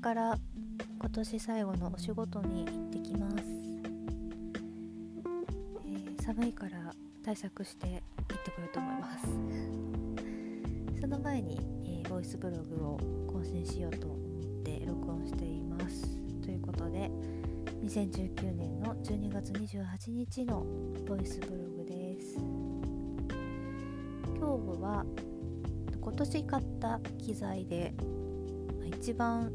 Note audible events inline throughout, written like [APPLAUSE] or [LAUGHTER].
から今年最後のお仕事に行ってきます、えー、寒いから対策して行ってこようと思います。[LAUGHS] その前に、えー、ボイスブログを更新しようと思って録音しています。ということで2019年の12月28日のボイスブログです。今日は今年買った機材で一番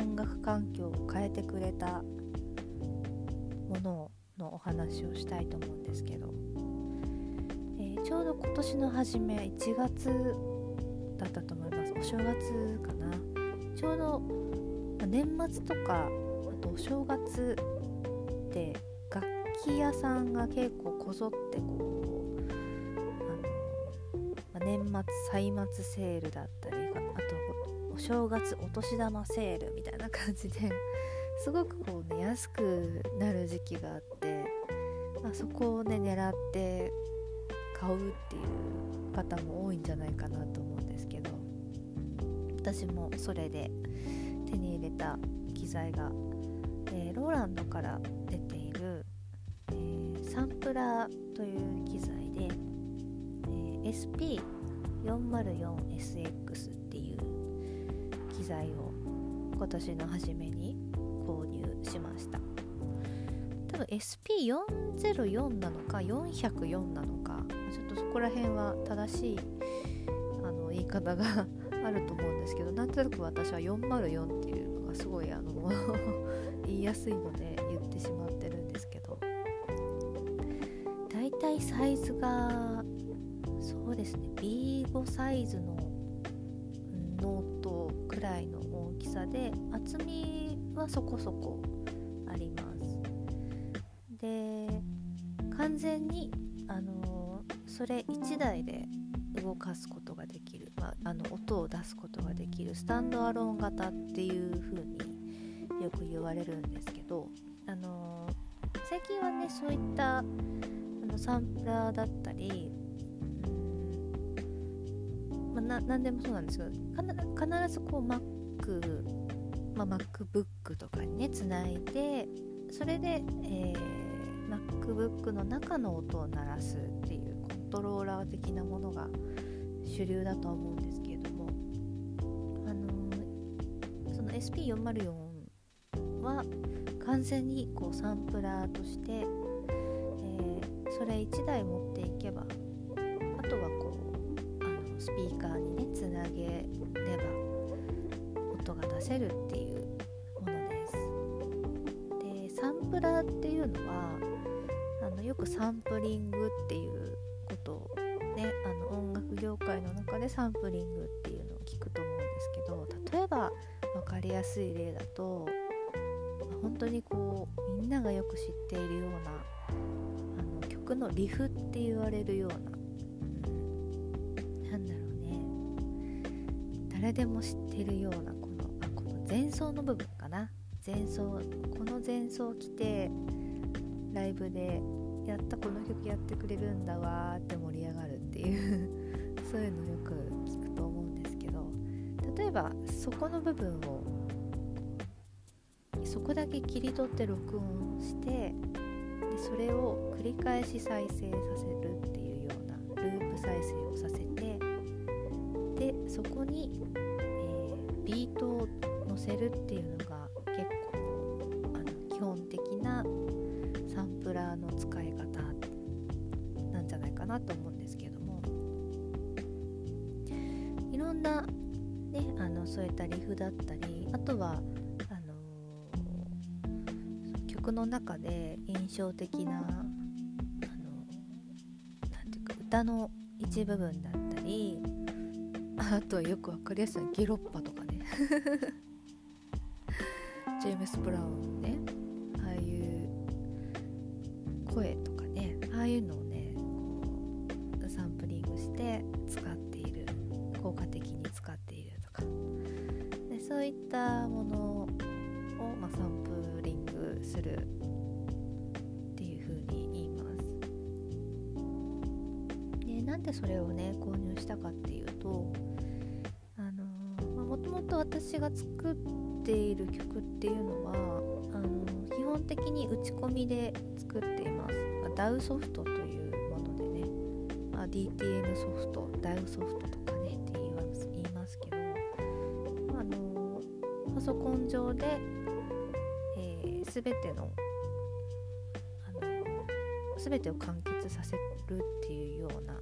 音楽環境を変えてくれたもののお話をしたいと思うんですけど、えー、ちょうど今年の初め1月だったと思います。お正月かな。ちょうど、ま年末とかあとお正月って楽器屋さんが結構こぞってこうあの、ま年末歳末セールだったりあと正月お年玉セールみたいな感じですごくこうね安くなる時期があって、まあ、そこをね狙って買うっていう方も多いんじゃないかなと思うんですけど私もそれで手に入れた機材が、えー、ローランドから出ている、えー、サンプラーという機材で、えー、SP404SX っていう機材を今年の初めに購入しました。多分 SP404 なのか404なのかちょっとそこら辺は正しいあの言い方が [LAUGHS] あると思うんですけどなんとなく私は404っていうのがすごいあの [LAUGHS] 言いやすいので言ってしまってるんですけど。だいたいサイズがそうですね B5 サイズのさで厚みはそこそこあります。で完全にあのそれ1台で動かすことができる、まあ、あの音を出すことができるスタンドアローン型っていう風によく言われるんですけどあの最近はねそういったあのサンプラーだったりまあ、何でもそうなんですけど必ずこう真っ Mac、まあ、MacBook とかにねつないでそれで、えー、MacBook の中の音を鳴らすっていうコントローラー的なものが主流だとは思うんですけれども、あのー、その SP404 は完全にこうサンプラーとして、えー、それ1台持っていけばあとはこうスピーカーにねつなげ出せるっていうものです。でサンプラーっていうのはあのよくサンプリングっていうことをねあの音楽業界の中でサンプリングっていうのを聞くと思うんですけど例えば分かりやすい例だと本当にこうみんながよく知っているようなあの曲のリフって言われるような誰でも知ってるような前奏の部分かな。前奏この前奏来てライブでやったこの曲やってくれるんだわーって盛り上がるっていう [LAUGHS] そういうのよく聞くと思うんですけど例えばそこの部分をそこだけ切り取って録音してでそれを繰り返し再生させるっていうようなループ再生をさせてでそこに、えー、ビートをせるっていうのが結構あの基本的なサンプラーの使い方なんじゃないかなと思うんですけども。いろんな、ね、あのそういったリフだったりあとはあのー、曲の中で印象的なあのなんていうか歌の一部分だったりあとはよくわかりやすいゲロッパとかね。ジェームス・ブラウンのねああいう声とかねああいうのをねこうサンプリングして使っている効果的に使っているとか。でそういったものを、まあ、サンプリングするっていう風に言います。でなんでそれをね購入したかっていうともともと私が作ったている曲っていうのはあの基本的に打ち込みで作っています、あ、DAW ソフトというものでね、まあ、DTM ソフト DAW ソフトとかねって言います言いますけどあのパソコン上で、えー、全てのあの全てを完結させるっていうような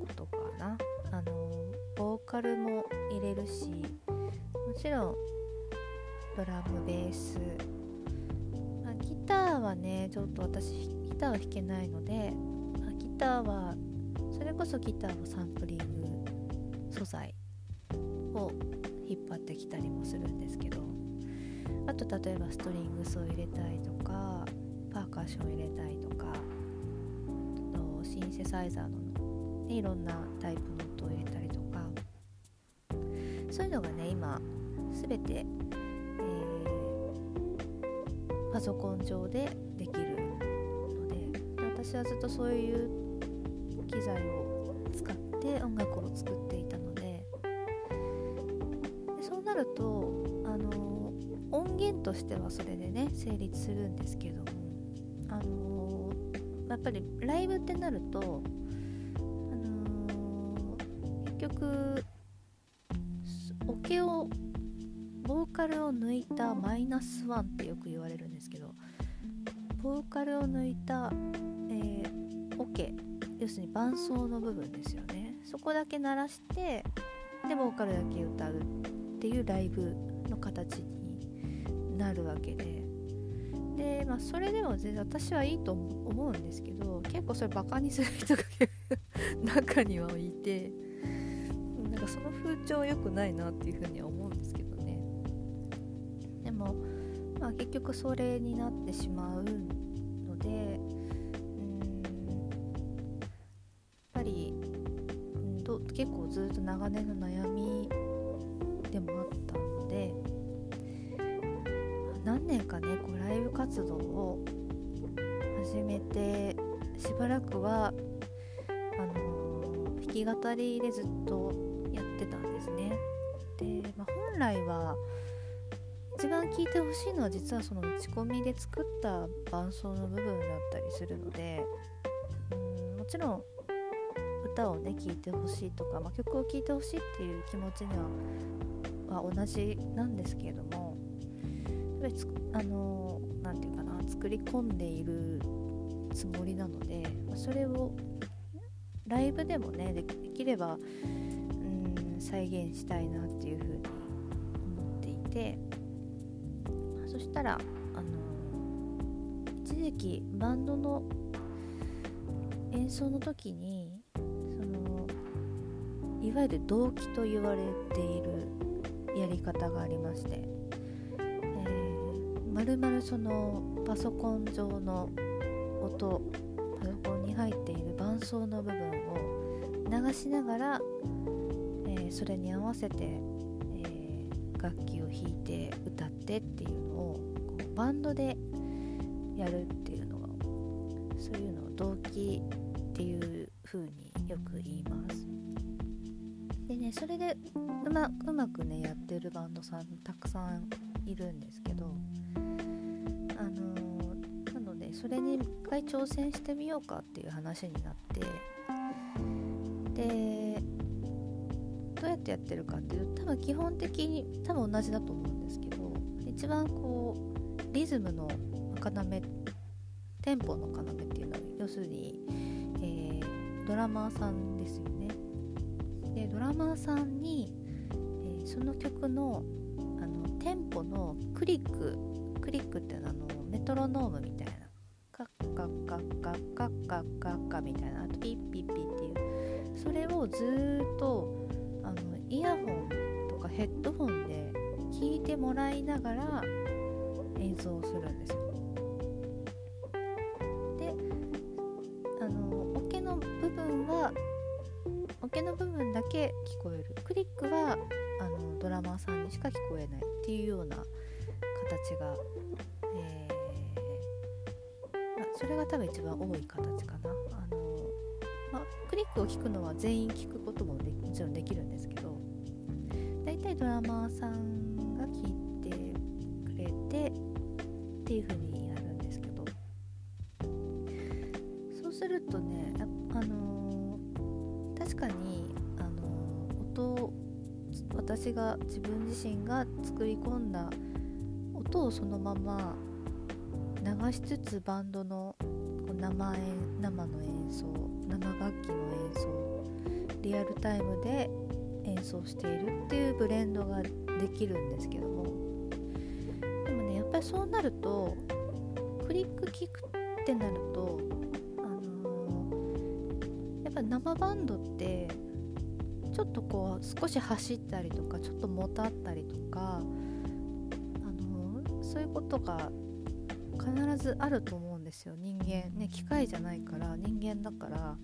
ことかな。あのボーカルも入れるしちろんドラムベース、まあ、ギターはねちょっと私ギターは弾けないので、まあ、ギターはそれこそギターのサンプリング素材を引っ張ってきたりもするんですけどあと例えばストリングスを入れたりとかパーカッション入れたりとかとシンセサイザーの、ね、いろんなタイプの音を入れたりとか。そういうのがね今全て、えー、パソコン上でできるので私はずっとそういう機材を使って音楽を作っていたのででそうなるとあの音源としてはそれでね成立するんですけどもあの、やっぱりライブってなると、あの、結局ーカルを抜いたマイナスワンってよく言われるんですけどボーカルを抜いた、えー、オケ要するに伴奏の部分ですよね。そこだけ鳴らしてでボーカルだけ歌うっていうライブの形になるわけで。で、まあ、それでも全然私はいいと思うんですけど結構それバカにする人が中にはいてなんかその風潮良くないなっていうふうには思まあ、結局それになってしまうのでうんやっぱりど結構ずっと長年の悩みでもあったので何年かねこうライブ活動を始めてしばらくはあの、弾き語りでずっとやってたんですね。で、まあ、本来は一番聴いてほしいのは実はその打ち込みで作った伴奏の部分だったりするのでうんもちろん歌をね聴いてほしいとか、まあ、曲を聴いてほしいっていう気持ちにはは同じなんですけれどもやっぱりあの何て言うかな作り込んでいるつもりなので、まあ、それをライブでもねできればうん再現したいなっていうふうに思っていて。そしたらあの一時期バンドの演奏の時にそのいわゆる動機と言われているやり方がありましてえまるまるそのパソコン上の音パソコンに入っている伴奏の部分を流しながら、えー、それに合わせて、楽器を弾いて歌ってっていうのをこうバンドでやるっていうのがそういうのを動機っていう風によく言います。でねそれでうまうまくねやってるバンドさんたくさんいるんですけどあのー、なのでそれに一回挑戦してみようかっていう話になってでやってるかっていうと多分基本的に多分同じだと思うんですけど一番こうリズムの要テンポの要っていうのは要するに、えー、ドラマーさんですよね。でドラマーさんに、えー、その曲のあのテンポのクリッククリックっていうのはあのメトロノームみたいな。カッカッカッカッカッカッカッカみたいなあとピッピッピッっていう。それをずっとあのイヤホンとかヘッドホンで聞いてもらいながら演奏するんですよ。であのオケの部分はオケの部分だけ聞こえる。クリックはあのドラマーさんにしか聞こえないっていうような形が、えー、ま、それが多分一番多い形かな。あの、ま、クリックを聞くのは全員聞くことももちろんできるんですけどだ大体ドラマーさんが聞いてくれてっていう風にやるんですけど。そうするとねあのー、確かに、あのー、音私が自分自身が作り込んだ音をそのまま流しつつバンドの生生の演奏生楽器の演奏リアルタイムで演奏しているっていうブレンドができるんですけども。でもねやっぱりそうなるとクリック聞くってなるとあのー、やっぱ生バンドってちょっとこう少し走ったりとかちょっともたったりとか、あのー、そういうことが必ずあると思うんですよ。人間ね機械じゃないから人間だから。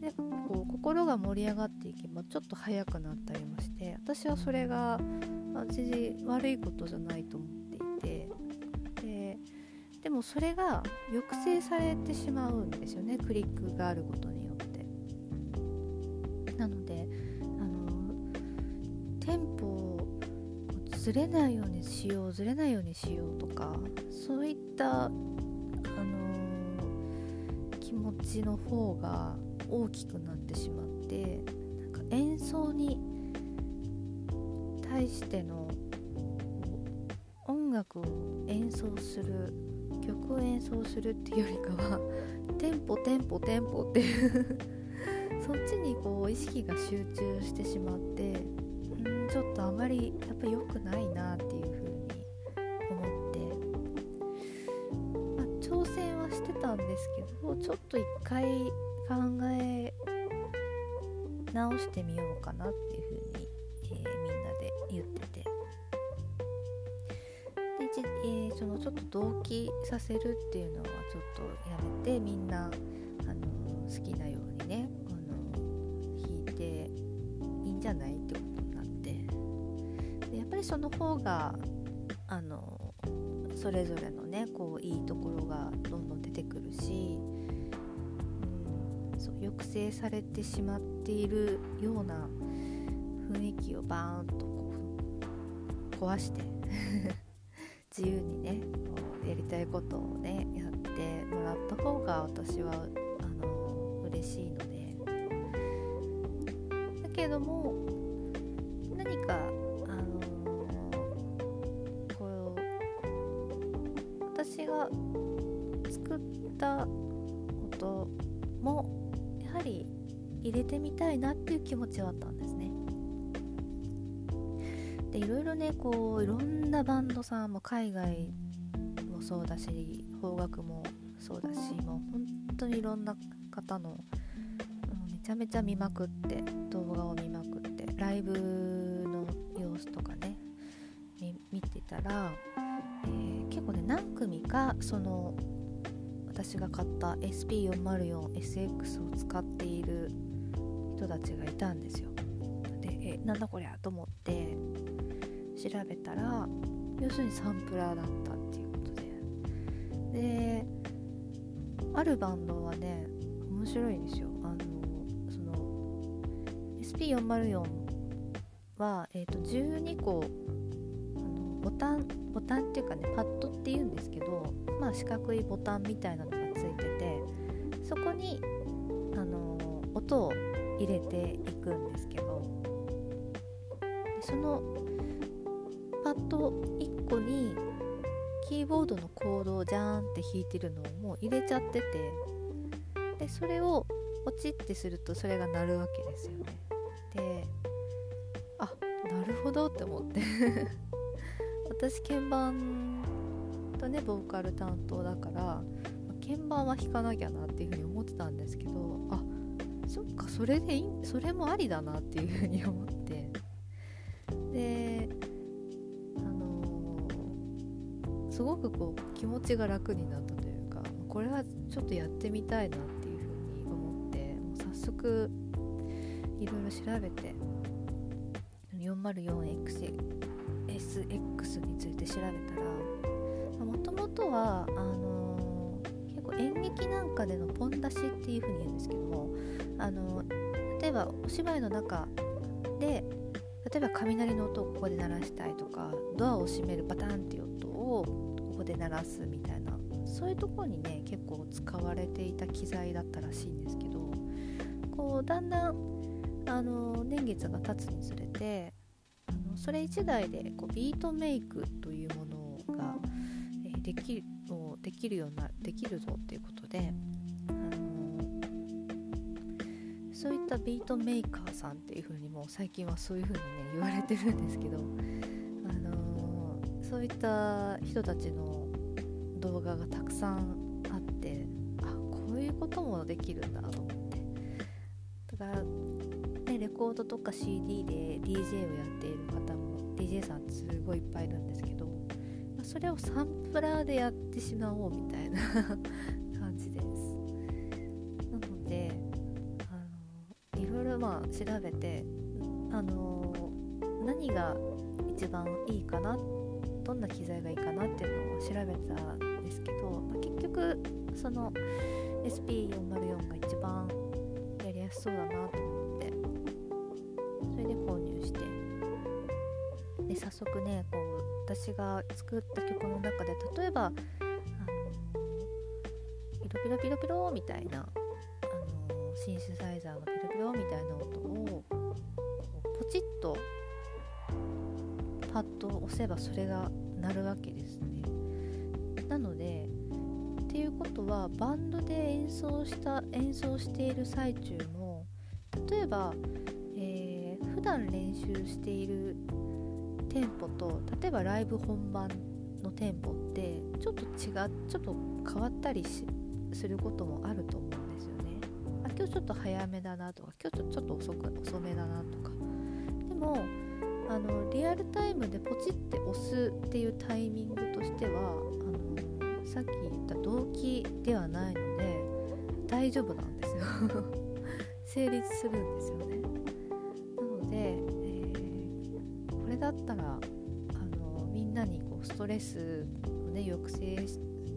でこう心が盛り上がっていけばちょっと速くなったりもして私はそれが全然悪いことじゃないと思っていてででもそれが抑制されてしまうんですよねクリックがあることによって。なのであのテンポをずれないようにしようずれないようにしようとかそういったあの気持ちの方が大きくなってしまってなんか演奏に対しての音楽を演奏する曲を演奏するっていうよりかはテンポテンポテンポっていうそっちにこう意識が集中してしまってんちょっとあまりやっぱ良くないなっていう風に思って、まあ、挑戦はしてたんですけどちょっと一回考え直してみようかなっていうふうに、えー、みんなで言ってて。で、えー、そのちょっと同期させるっていうのはちょっとやめてみんな、あの好きなようにね、あの弾いていいんじゃないってことになって。でやっぱりその方があのそれぞれのねこういいところがどんどん出てくるし抑制されてしまっているような雰囲気をバーンとこう壊して [LAUGHS] 自由にねやりたいことをねやってもらった方が私はあの嬉しいので。だけどもたいなっていう気持ちはあったんですね。でいろいろねこういろんなバンドさんも海外もそうだし邦楽もそうだしもう本当にいろんな方のめちゃめちゃ見まくって動画を見まくってライブの様子とかね見てたら、えー、結構ね何組かその私が買った SP404SX を使っている人たちがいたんですよ。でえなんだこりゃと思って調べたら要するにサンプラーだったっていうことで。であるバンドはね面白いんですよ。あのその SP404 は、えーと、12個ボタンボタンっていうかねパッドっていうんですけどまあ四角いボタンみたいなのがついててそこにあの、音を入れていくんですけどそのパッド1個にキーボードのコードをジャーンって弾いてるのをもう入れちゃっててでそれをポチってするとそれが鳴るわけですよね。であなるほどって思って。[LAUGHS] 私鍵盤とねボーカル担当だから鍵盤は弾かなきゃなっていうふうに思ってたんですけどあそっかそれでいいそれもありだなっていうふうに思って。であのー、すごくこう気持ちが楽になったというかこれはちょっとやってみたいなっていうふうに思ってもう早速いろいろ調べて 404X SX について調べたらもともとはあの、演劇なんかでのポン出しっていう風に言うんですけども、あの、例えばお芝居の中で例えば雷の音をここで鳴らしたいとかドアを閉めるバタンっていう音をここで鳴らすみたいなそういうところにね結構使われていた機材だったらしいんですけどこうだんだんあの年月が経つにつれてあのそれ1台でこうビートメイクというものが、えー、できるできるようなできるぞっていうことでそういったビートメーカーさんっていう風にも最近はそういう風にね言われてるんですけど、あのー、そういった人たちの動画がたくさんあってあこういうこともできるんだと思って。だから、ね、レコードとか CD で DJ をやっている方も DJ さんすごいいっぱいいるんですけどそれをサンプラーでやってしまおうみたいな [LAUGHS] 感じです。なのでまあ調べて、あの、何が一番いいかなどんな機材がいいかなっていうのを調べたんですけど、まあ、結局その SP404 が一番やりやすそうだなと思ってそれで購入してで早速ねこう私が作った曲の中で例えばあのピロピロピロピロみたいなあのシンセサイザーのピロピロみたいな音をポチッとパッと押せばそれが鳴るわけですね。なのでっていうことはバンドで演奏した演奏している最中も例えば、えー、普段練習しているテンポと例えばライブ本番のテンポってちょっと違うちょっと変わったりすることもあると思うんですよね。あ今日ちょっと早めだなとか今日ちょっと遅く遅めだなとか。でもあのリアルタイムでポチって押すっていうタイミングとしてはあのさっき言った動機ではないので大丈夫なんですよ。[LAUGHS] 成立するんですよね。レスをね抑制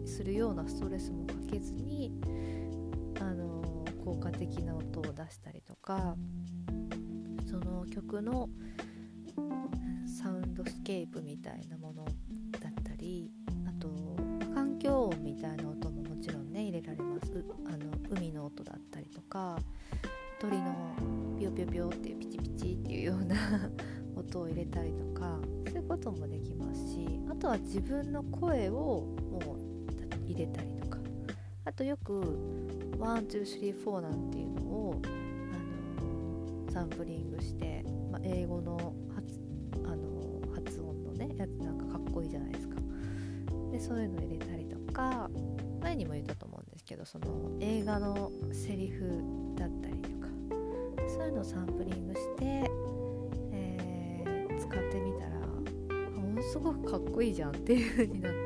するようなストレスもかけずにあの効果的な音を出したりとかその曲のサウンドスケープみたいなものだったりあと環境音みたいな音ももちろんね入れられます。あの海の音だったりとか鳥のピヨピヨピヨってピチピチっていうような音を入れたりとかそういうこともできますしあとは自分の声をもう入れたりとか。あとよく1234なんていうのを、あのサンプリングして、まあ、英語の発あの発音のねやつなんかかっこいいじゃないですか。でそういうの入れたりとか前にも言ったと思うんですけどその映画のセリフだったりとかそういうのをサンプリングして、えー、使ってみたらものすごくかっこいいじゃんっていう風になって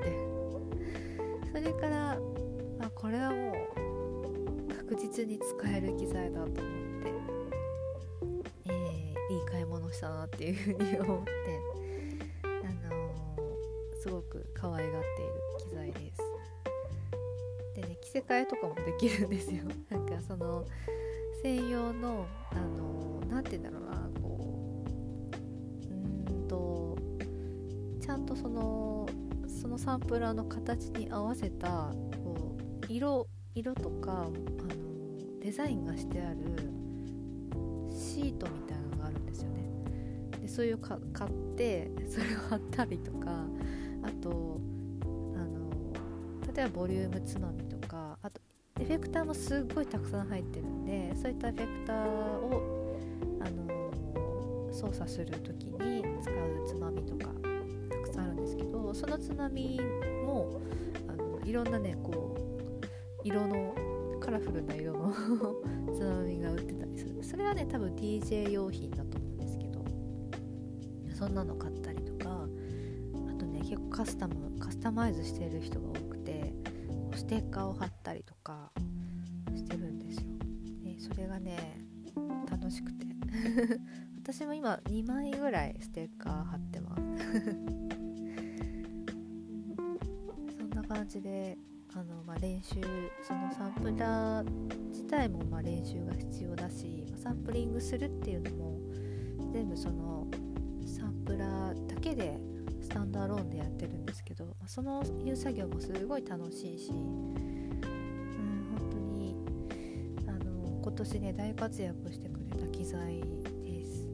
それからあこれはもう確実に使える機材だと思って、えー、いい買い物したなっていうふうに思って、あのー、すごく可愛がっている機材です。でね着せ替えとかもできるんですよ。なんかその専用のあの何、ー、て言うんだろうなそのそのサンプラーの形に合わせたこう色色とかあのデザインがしてあるシートみたいなのがあるんですよね。でそういうか買ってそれを貼ったりとかあとあの例えばボリュームつまみとかあとエフェクターもすっごいたくさん入ってるんでそういったエフェクターをあの操作する時に使うつまみとか。けどそのつまみもあのいろんなねこう色のカラフルな色の [LAUGHS] つまみが売ってたりする。それはね多分 DJ 用品だと思うんですけどそんなの買ったりとかあとね結構カスタムカスタマイズしてる人が多くてステッカーを貼ったりとかしてるんですよ。でそれがね楽しくて。[LAUGHS] 私も今2枚ぐらいステッカー貼ってます。じであの、まあ、練習そのサンプラー自体もま練習が必要だし、まサンプリングするっていうのも全部そのサンプラーだけでスタンドアローンでやってるんですけどそのいう作業もすごい楽しいし、うん、本当にあの今年ね大活躍してくれた機材です。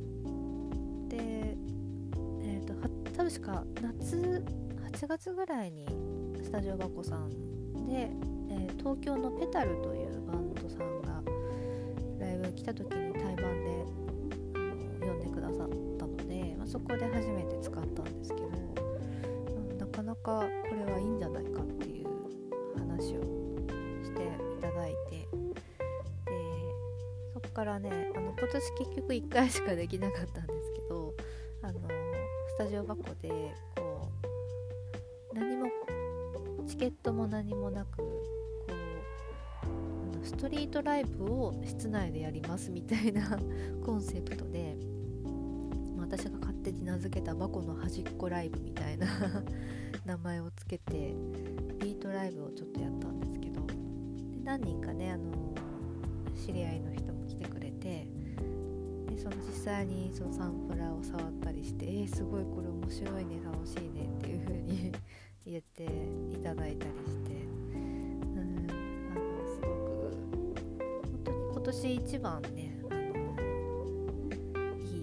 でえ、ー、と確か夏8月ぐらいにタジオバコさんで、えー、東京のペタルというバンドさんがライブ来た時に対バンであの呼んでくださったので、まあ、そこで初めて使ったんですけど、うん、なかなかこれはいいんじゃないかっていう話をしていただいてでそこからねあの今年結局1回しかできなかったんですけどあのスタジオ箱でこう何もチケットも何もなくこうストリートライブを室内でやりますみたいな [LAUGHS] コンセプトで私が勝手に名付けたバコの端っこライブみたいな [LAUGHS] 名前をつけてビートライブをちょっとやったんですけどで何人かねあの知り合いの人も来てくれてでその実際にそのサンプラーを触ったりして「えー、すごいこれ面白いね楽しいね」っていう風に言っていただいたりして。うんあのすごく本当に今年一番ねあのいい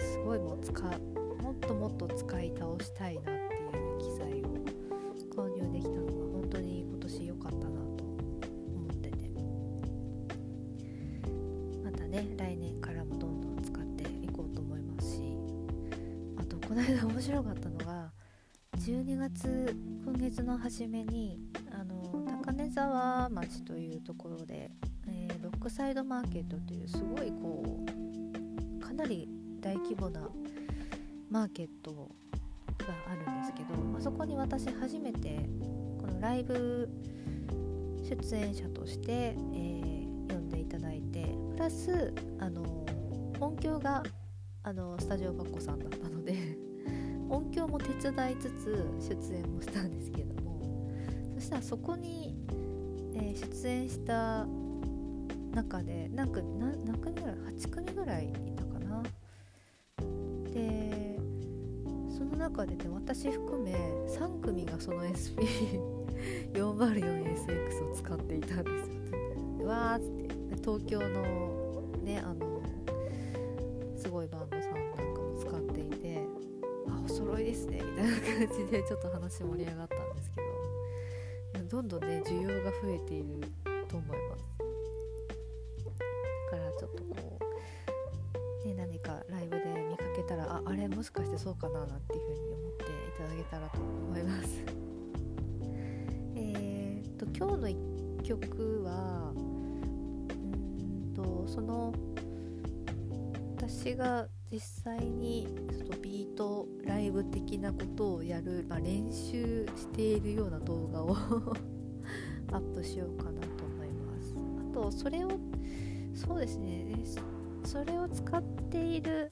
すごいもう使もっともっと使い倒したいなところで、えー、ロックサイドマーケットというすごいこうかなり大規模なマーケットがあるんですけど、まあ、そこに私初めてこのライブ出演者として、えー、呼んでいただいてプラスあの音響があのスタジオバッコさんだったので [LAUGHS] 音響も手伝いつつ出演もしたんですけどもそしたらそこに、えー、出演した中でなんか何組ぐらい8組ぐらいいたかな。でその中でね私含め3組がその SP404SX [LAUGHS] を使っていたんですよ。わーっって東京のねあのすごいバンドさんなんかも使っていてあお揃いですねみたいな感じでちょっと話盛り上がったどんどんね需要が増えていると思います。だからちょっとこう、ね、何かライブで見かけたらああれもしかしてそうかななんていうふうに思っていただけたらと思います。[LAUGHS] えっと今日の1曲はうんとその私が実際にちょっとビートライブ的なことをやる、まあ、練習しているような動画を [LAUGHS] アップしようかなと思います。あとそれをそうですね。それを使っている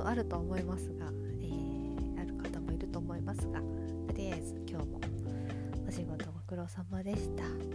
ことあると思いますが、えー、ある方もいると思いますがとりあえず今日もお仕事ご苦労様でした。